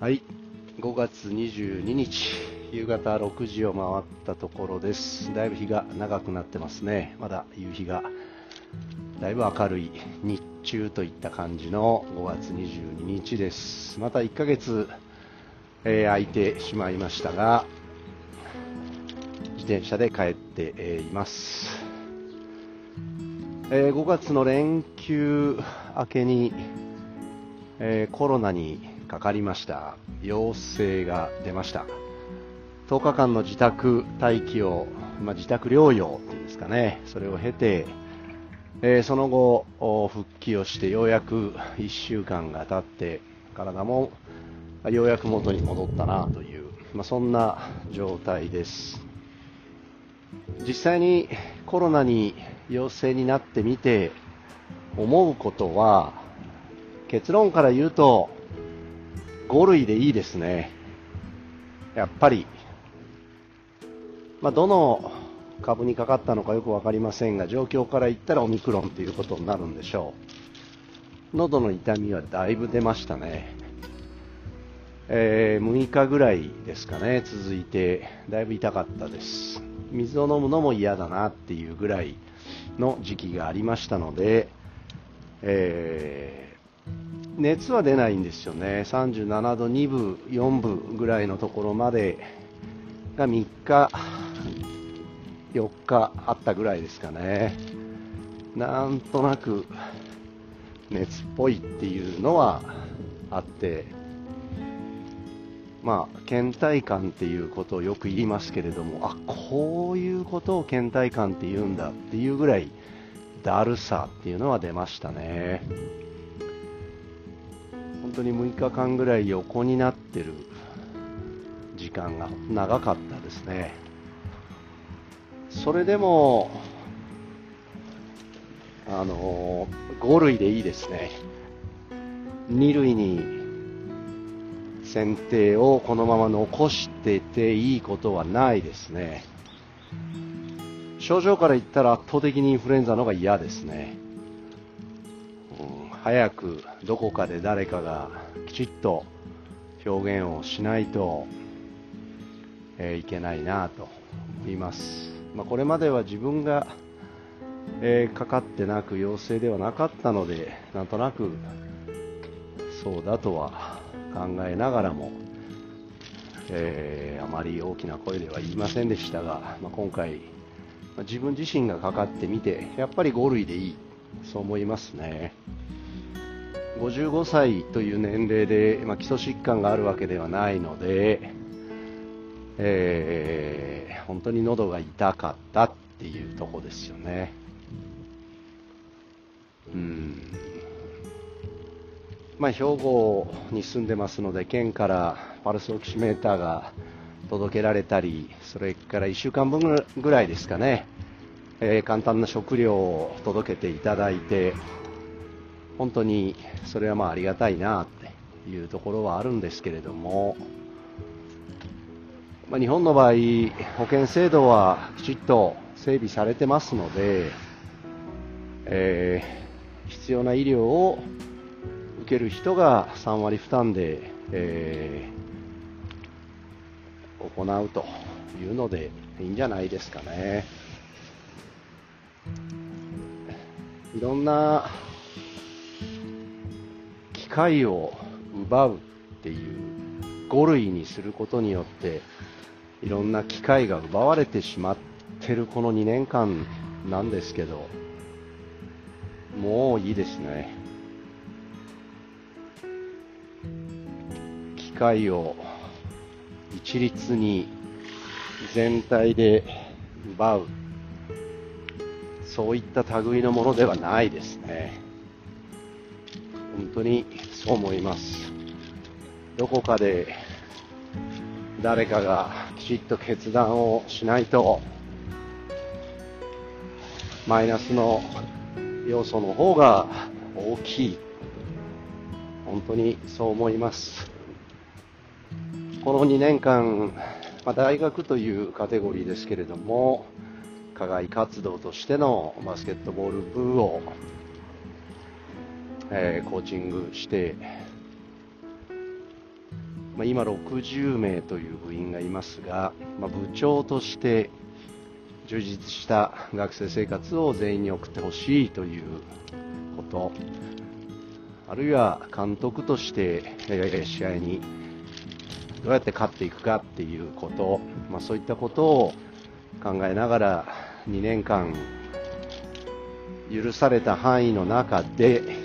はい、5月22日、夕方6時を回ったところです。だいぶ日が長くなってますね。まだ夕日がだいぶ明るい日中といった感じの5月22日です。また1ヶ月、えー空いてしまいましたが、自転車で帰って、えいます。えー5月の連休明けに、えーコロナにかかりました。陽性が出ました。10日間の自宅待機を、まあ、自宅療養っていうんですかね。それを経て、えーその後復帰をしてようやく1週間が経って体もようやく元に戻ったなという、まあ、そんな状態です。実際にコロナに陽性になってみて思うことは結論から言うと5類でいいですね。やっぱり、まあ、どの株にかかったのかよく分かりませんが状況から言ったらオミクロンということになるんでしょう。喉の痛みはだいぶ出ましたね。えー6日ぐらいですかね続いて。だいぶ痛かったです。水を飲むのも嫌だなっていうぐらいの時期がありましたので、えー熱は出ないんですよね37度2分4分ぐらいのところまでが3日4日あったぐらいですかねなんとなく熱っぽいっていうのはあってまあ、倦怠感っていうことをよく言いますけれども、あこういうことを倦怠感って言うんだっていうぐらい、だるさっていうのは出ましたね。当に6日間ぐらい横になってる時間が長かったですね。それでも、あの5類でいいですね。2類に選定をこのまま残してていいことはないですね。症状から言ったら圧倒的にインフルエンザの方が嫌ですね。早くどこかで誰かがきちっと表現をしないと、えーいけないなと思います。まあ、これまでは自分が、えーかかってなく陽性ではなかったので、なんとなくそうだとは考えながらも、えーあまり大きな声では言いませんでしたが、まあ、今回、まあ自分自身がかかってみて、やっぱり5類でいい、そう思いますね。55歳という年齢で、まあ、基礎疾患があるわけではないので、えー本当に喉が痛かったっていうとこですよね。うんまあ、兵庫に住んでますので、県からパルスオキシメーターが届けられたり、それから1週間分ぐらいですかね、えー簡単な食料を届けていただいて、本当にそれはまあありがたいなっていうところはあるんですけれども、まあ、日本の場合、保険制度はきちっと整備されてますので、えー必要な医療を受ける人が3割負担で、えー行うというのでいいんじゃないですかね。いろんな機会を奪うっていう5類にすることによっていろんな機会が奪われてしまってるこの2年間なんですけどもういいですね。機会を一律に全体で奪う。そういった類のものではないですね。本当にそう思います。どこかで誰かがきちっと決断をしないとマイナスの要素の方が大きい。本当にそう思います。この2年間、まあ、大学というカテゴリーですけれども課外活動としてのバスケットボール部を、えーコーチングしてまあ、今60名という部員がいますが、まあ、部長として充実した学生生活を全員に送ってほしいということあるいは監督としてえ試合にどうやって勝っていくかっていうこと、まあ、そういったことを考えながら2年間許された範囲の中で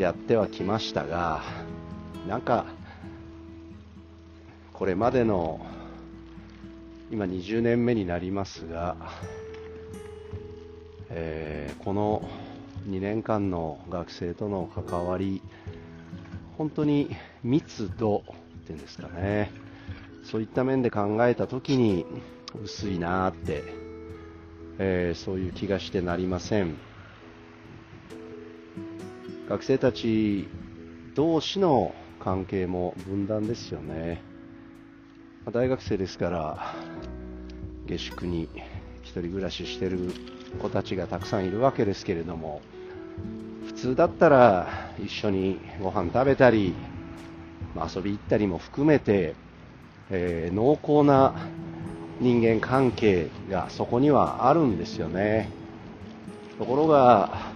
やってはきましたがなんかこれまでの今20年目になりますが、えー、この2年間の学生との関わり本当に密度っていうんですかねそういった面で考えた時に薄いなって、えー、そういう気がしてなりません。学生たち同士の関係も分断ですよね。大学生ですから下宿に1人暮らししてる子たちがたくさんいるわけですけれども普通だったら一緒にご飯食べたり、ま遊び行ったりも含めて、えー、濃厚な人間関係がそこにはあるんですよね。ところが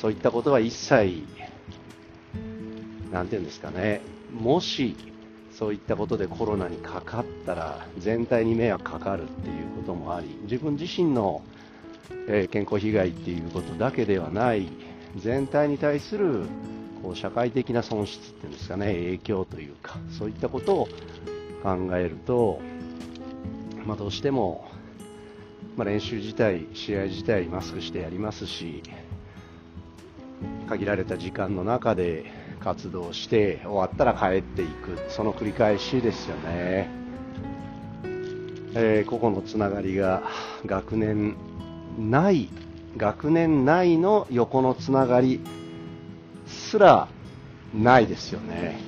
そういったことは一切何て言うんですかね。もしそういったことでコロナにかかったら全体に迷惑かかるっていうこともあり自分自身の、え健康被害っていうことだけではない全体に対するこう社会的な損失っていうんですかね。影響というかそういったことを考えると、まあ、どうしても、まあ、練習自体試合自体マスクしてやりますし限られた時間の中で活動して終わったら帰っていく。その繰り返しですよね、えー、個々のつながりが学年内学年内の横のつながりすらないですよね。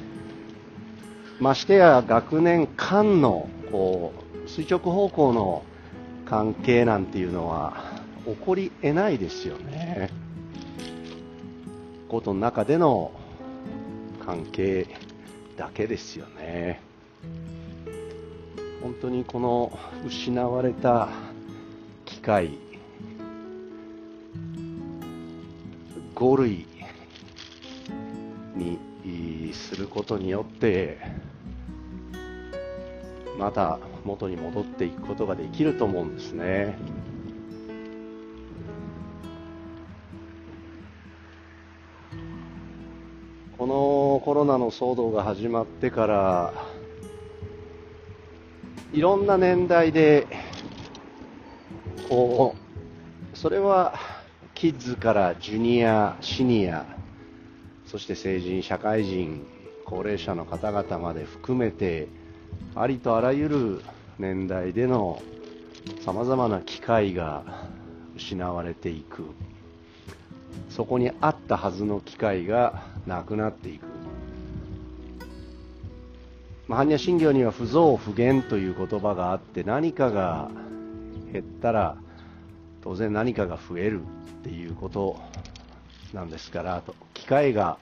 ましてや学年間のこう垂直方向の関係なんていうのは起こり得ないですよね。ことの中での関係だけですよね本当にこの失われた機会5類にすることによってまた元に戻っていくことができると思うんですね。コロナの騒動が始まってからいろんな年代でこうそれはキッズからジュニア、シニアそして成人、社会人高齢者の方々まで含めてありとあらゆる年代でのさまざまな機会が失われていく。そこにあったはずの機会がなくなっていく、まあ、般若心経には不増不減という言葉があって何かが減ったら当然何かが増えるっていうことなんですから機会が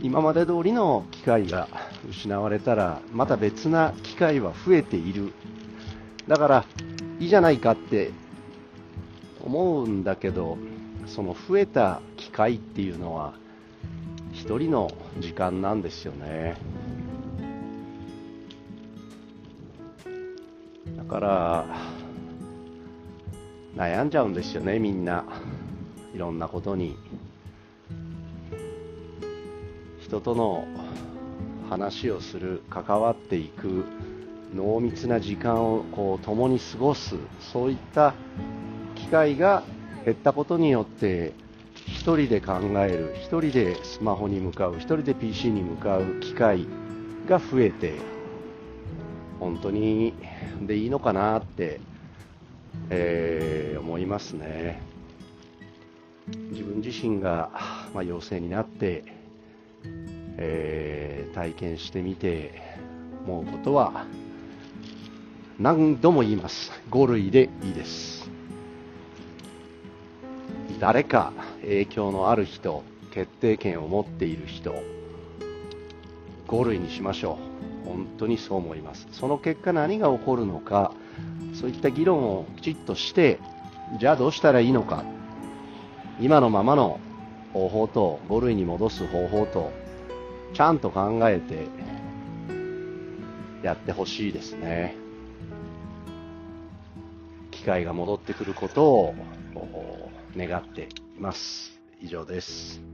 今まで通りの機会が失われたらまた別な機会は増えている。だからいいじゃないかって思うんだけどその増えた機会っていうのは一人の時間なんですよね。から悩んじゃうんですよねみんな。いろんなことに。人との話をする関わっていく濃密な時間をこう共に過ごすそういった機会が減ったことによって1人で考える1人でスマホに向かう1人で PC に向かう機会が増えて本当にでいいのかなって、えー、思いますね。自分自身が、まあ、陽性になって、えー、体験してみて思うことは何度も言います。5類でいいです。誰か影響のある人決定権を持っている人5類にしましょう。本当にそう思います。その結果何が起こるのか、そういった議論をきちっとして、じゃあどうしたらいいのか。今のままの方法と5類に戻す方法と、ちゃんと考えてやってほしいですね。機会が戻ってくることを願っています。以上です。